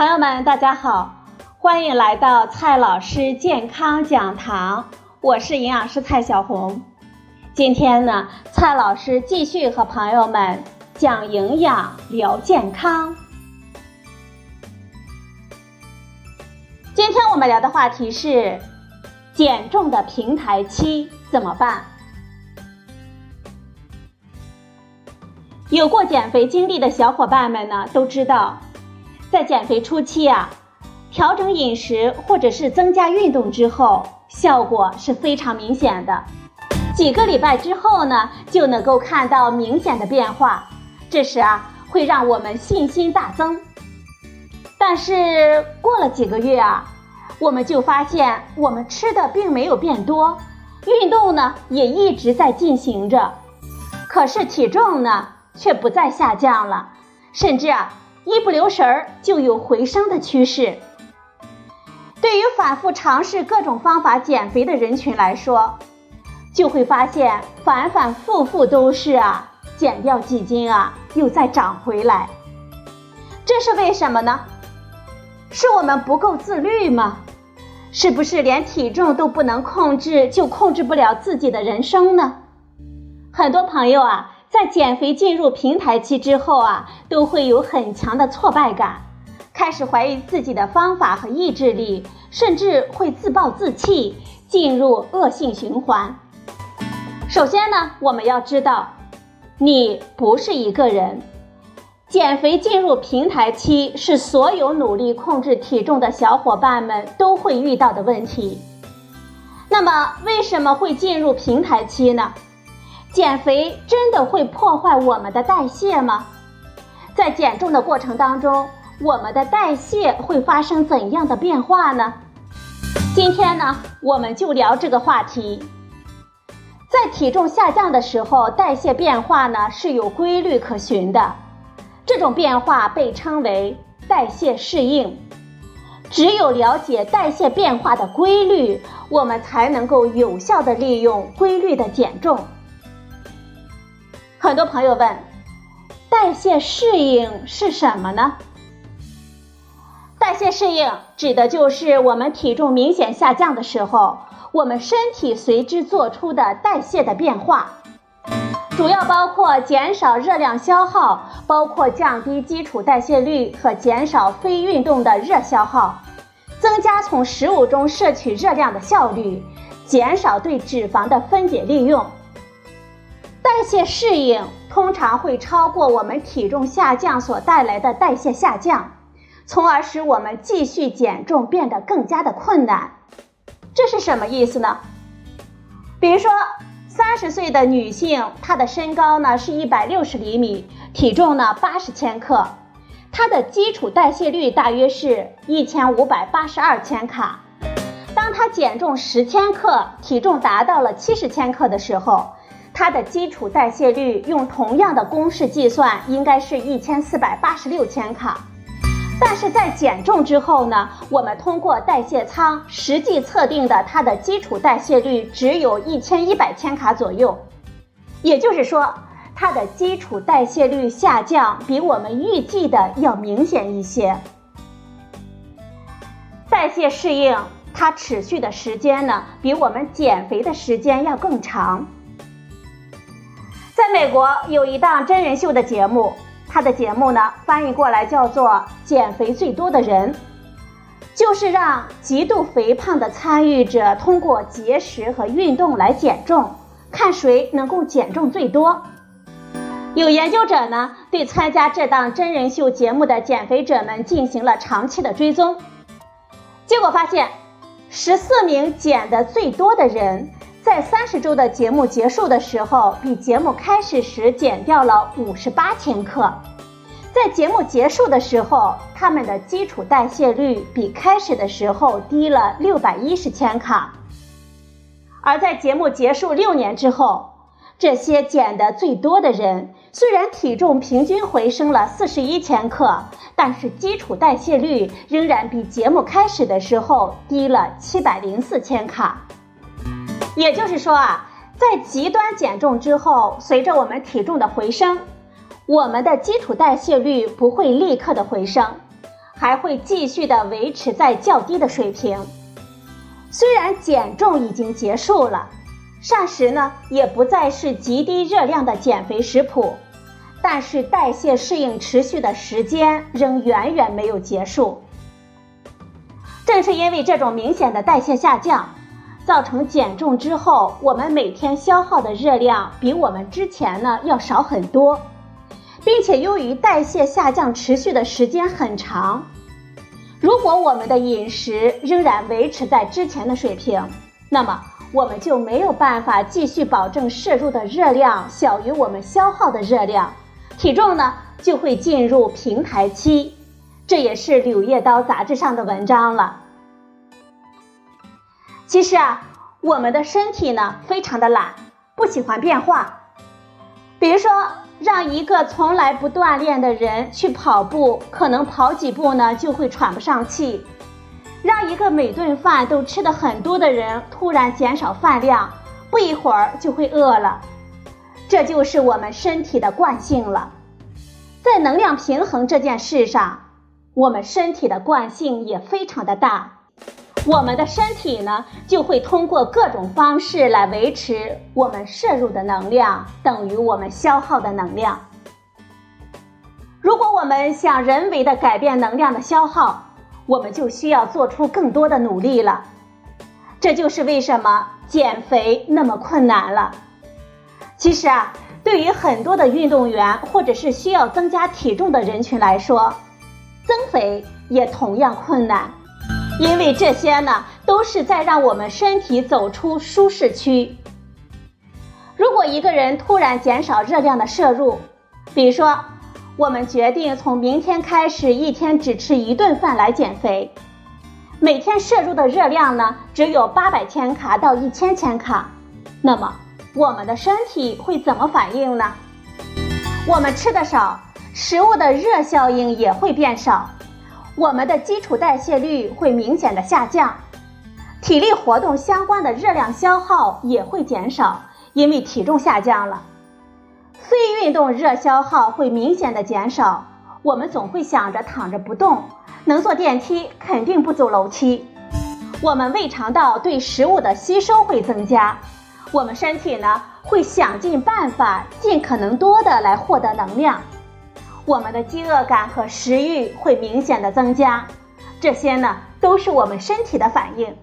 朋友们，大家好，欢迎来到蔡老师健康讲堂，我是营养师蔡小红。今天呢，蔡老师继续和朋友们讲营养聊健康。今天我们聊的话题是减重的平台期怎么办？有过减肥经历的小伙伴们呢，都知道。在减肥初期啊，调整饮食或者是增加运动之后，效果是非常明显的。几个礼拜之后呢，就能够看到明显的变化。这时啊，会让我们信心大增。但是过了几个月啊，我们就发现我们吃的并没有变多，运动呢也一直在进行着，可是体重呢却不再下降了，甚至啊。一不留神儿就有回升的趋势。对于反复尝试各种方法减肥的人群来说，就会发现反反复复都是啊，减掉几斤啊，又再长回来。这是为什么呢？是我们不够自律吗？是不是连体重都不能控制，就控制不了自己的人生呢？很多朋友啊。在减肥进入平台期之后啊，都会有很强的挫败感，开始怀疑自己的方法和意志力，甚至会自暴自弃，进入恶性循环。首先呢，我们要知道，你不是一个人，减肥进入平台期是所有努力控制体重的小伙伴们都会遇到的问题。那么，为什么会进入平台期呢？减肥真的会破坏我们的代谢吗？在减重的过程当中，我们的代谢会发生怎样的变化呢？今天呢，我们就聊这个话题。在体重下降的时候，代谢变化呢是有规律可循的，这种变化被称为代谢适应。只有了解代谢变化的规律，我们才能够有效的利用规律的减重。很多朋友问，代谢适应是什么呢？代谢适应指的就是我们体重明显下降的时候，我们身体随之做出的代谢的变化，主要包括减少热量消耗，包括降低基础代谢率和减少非运动的热消耗，增加从食物中摄取热量的效率，减少对脂肪的分解利用。代谢适应通常会超过我们体重下降所带来的代谢下降，从而使我们继续减重变得更加的困难。这是什么意思呢？比如说，三十岁的女性，她的身高呢是一百六十厘米，体重呢八十千克，她的基础代谢率大约是一千五百八十二千卡。当她减重十千克，体重达到了七十千克的时候。它的基础代谢率用同样的公式计算，应该是一千四百八十六千卡。但是在减重之后呢，我们通过代谢舱实际测定的它的基础代谢率只有一千一百千卡左右，也就是说，它的基础代谢率下降比我们预计的要明显一些。代谢适应它持续的时间呢，比我们减肥的时间要更长。在美国有一档真人秀的节目，它的节目呢翻译过来叫做《减肥最多的人》，就是让极度肥胖的参与者通过节食和运动来减重，看谁能够减重最多。有研究者呢对参加这档真人秀节目的减肥者们进行了长期的追踪，结果发现，十四名减的最多的人。在三十周的节目结束的时候，比节目开始时减掉了五十八千克。在节目结束的时候，他们的基础代谢率比开始的时候低了六百一十千卡。而在节目结束六年之后，这些减的最多的人，虽然体重平均回升了四十一千克，但是基础代谢率仍然比节目开始的时候低了七百零四千卡。也就是说啊，在极端减重之后，随着我们体重的回升，我们的基础代谢率不会立刻的回升，还会继续的维持在较低的水平。虽然减重已经结束了，膳食呢也不再是极低热量的减肥食谱，但是代谢适应持续的时间仍远远没有结束。正是因为这种明显的代谢下降，造成减重之后我们每天消耗的热量比我们之前呢要少很多，并且由于代谢下降持续的时间很长。如果我们的饮食仍然维持在之前的水平，那么我们就没有办法继续保证摄入的热量小于我们消耗的热量，体重呢就会进入平台期。这也是《柳叶刀》杂志上的文章了。其实啊，我们的身体呢非常的懒，不喜欢变化，比如说。让一个从来不锻炼的人去跑步，可能跑几步呢就会喘不上气；让一个每顿饭都吃的很多的人突然减少饭量，不一会儿就会饿了。这就是我们身体的惯性了。在能量平衡这件事上，我们身体的惯性也非常的大。我们的身体呢，就会通过各种方式来维持我们摄入的能量等于我们消耗的能量。如果我们想人为的改变能量的消耗，我们就需要做出更多的努力了。这就是为什么减肥那么困难了。其实啊，对于很多的运动员或者是需要增加体重的人群来说，增肥也同样困难。因为这些呢，都是在让我们身体走出舒适区。如果一个人突然减少热量的摄入，比如说，我们决定从明天开始一天只吃一顿饭来减肥，每天摄入的热量呢只有八百千卡到一千千卡，那么我们的身体会怎么反应呢？我们吃的少，食物的热效应也会变少。我们的基础代谢率会明显的下降，体力活动相关的热量消耗也会减少，因为体重下降了。非运动热消耗会明显的减少，我们总会想着躺着不动，能坐电梯肯定不走楼梯。我们胃肠道对食物的吸收会增加，我们身体呢会想尽办法，尽可能多的来获得能量。我们的饥饿感和食欲会明显的增加，这些呢都是我们身体的反应。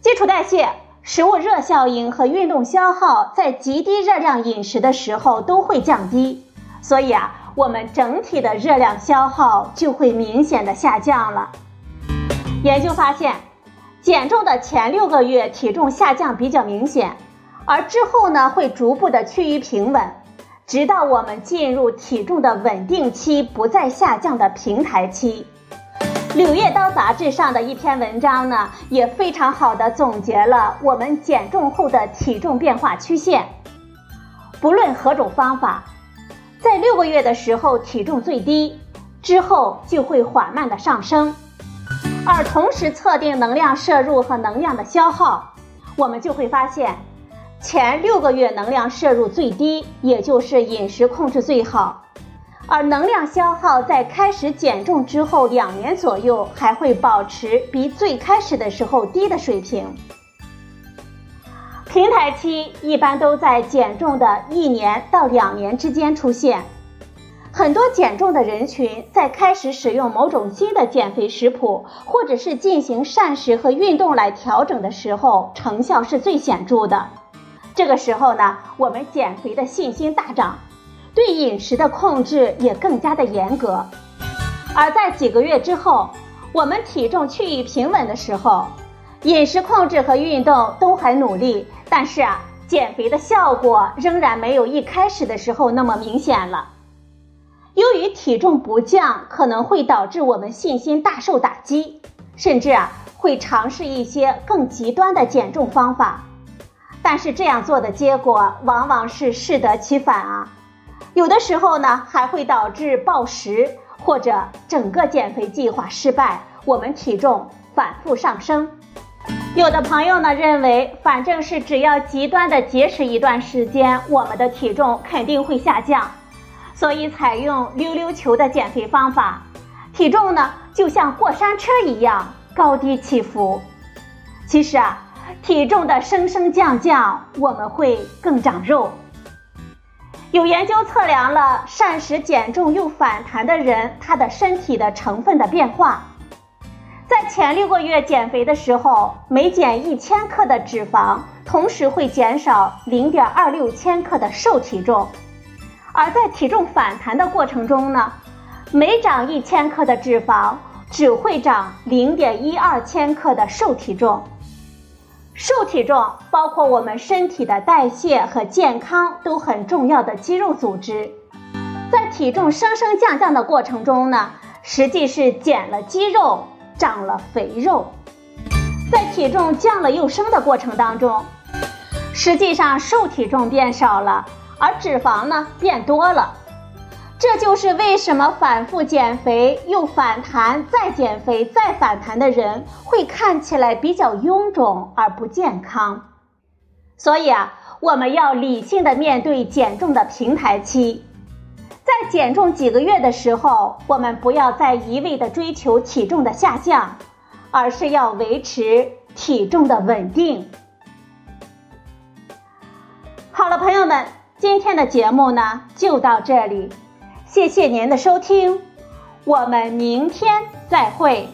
基础代谢、食物热效应和运动消耗在极低热量饮食的时候都会降低，所以啊，我们整体的热量消耗就会明显的下降了。研究发现，减重的前六个月体重下降比较明显，而之后呢会逐步的趋于平稳。直到我们进入体重的稳定期，不再下降的平台期，《柳叶刀》杂志上的一篇文章呢，也非常好的总结了我们减重后的体重变化曲线。不论何种方法，在六个月的时候体重最低，之后就会缓慢的上升。而同时测定能量摄入和能量的消耗，我们就会发现。前六个月能量摄入最低，也就是饮食控制最好，而能量消耗在开始减重之后两年左右还会保持比最开始的时候低的水平。平台期一般都在减重的一年到两年之间出现，很多减重的人群在开始使用某种新的减肥食谱，或者是进行膳食和运动来调整的时候，成效是最显著的。这个时候呢，我们减肥的信心大涨，对饮食的控制也更加的严格。而在几个月之后，我们体重趋于平稳的时候，饮食控制和运动都很努力，但是啊，减肥的效果仍然没有一开始的时候那么明显了。由于体重不降，可能会导致我们信心大受打击，甚至啊，会尝试一些更极端的减重方法。但是这样做的结果往往是适得其反啊，有的时候呢还会导致暴食或者整个减肥计划失败，我们体重反复上升。有的朋友呢认为，反正是只要极端的节食一段时间，我们的体重肯定会下降，所以采用溜溜球的减肥方法，体重呢就像过山车一样高低起伏。其实啊，体重的升升降降，我们会更长肉。有研究测量了膳食减重又反弹的人，他的身体的成分的变化。在前六个月减肥的时候，每减一千克的脂肪，同时会减少零点二六千克的瘦体重；而在体重反弹的过程中呢，每长一千克的脂肪，只会长零点一二千克的瘦体重。瘦体重包括我们身体的代谢和健康都很重要的肌肉组织，在体重升升降降的过程中呢，实际是减了肌肉。长了肥肉，在体重降了又升的过程当中，实际上瘦体重变少了，而脂肪呢变多了。这就是为什么反复减肥又反弹，再减肥再反弹的人会看起来比较臃肿而不健康。所以啊，我们要理性的面对减重的平台期。在减重几个月的时候，我们不要再一味的追求体重的下降，而是要维持体重的稳定。好了，朋友们，今天的节目呢就到这里，谢谢您的收听，我们明天再会。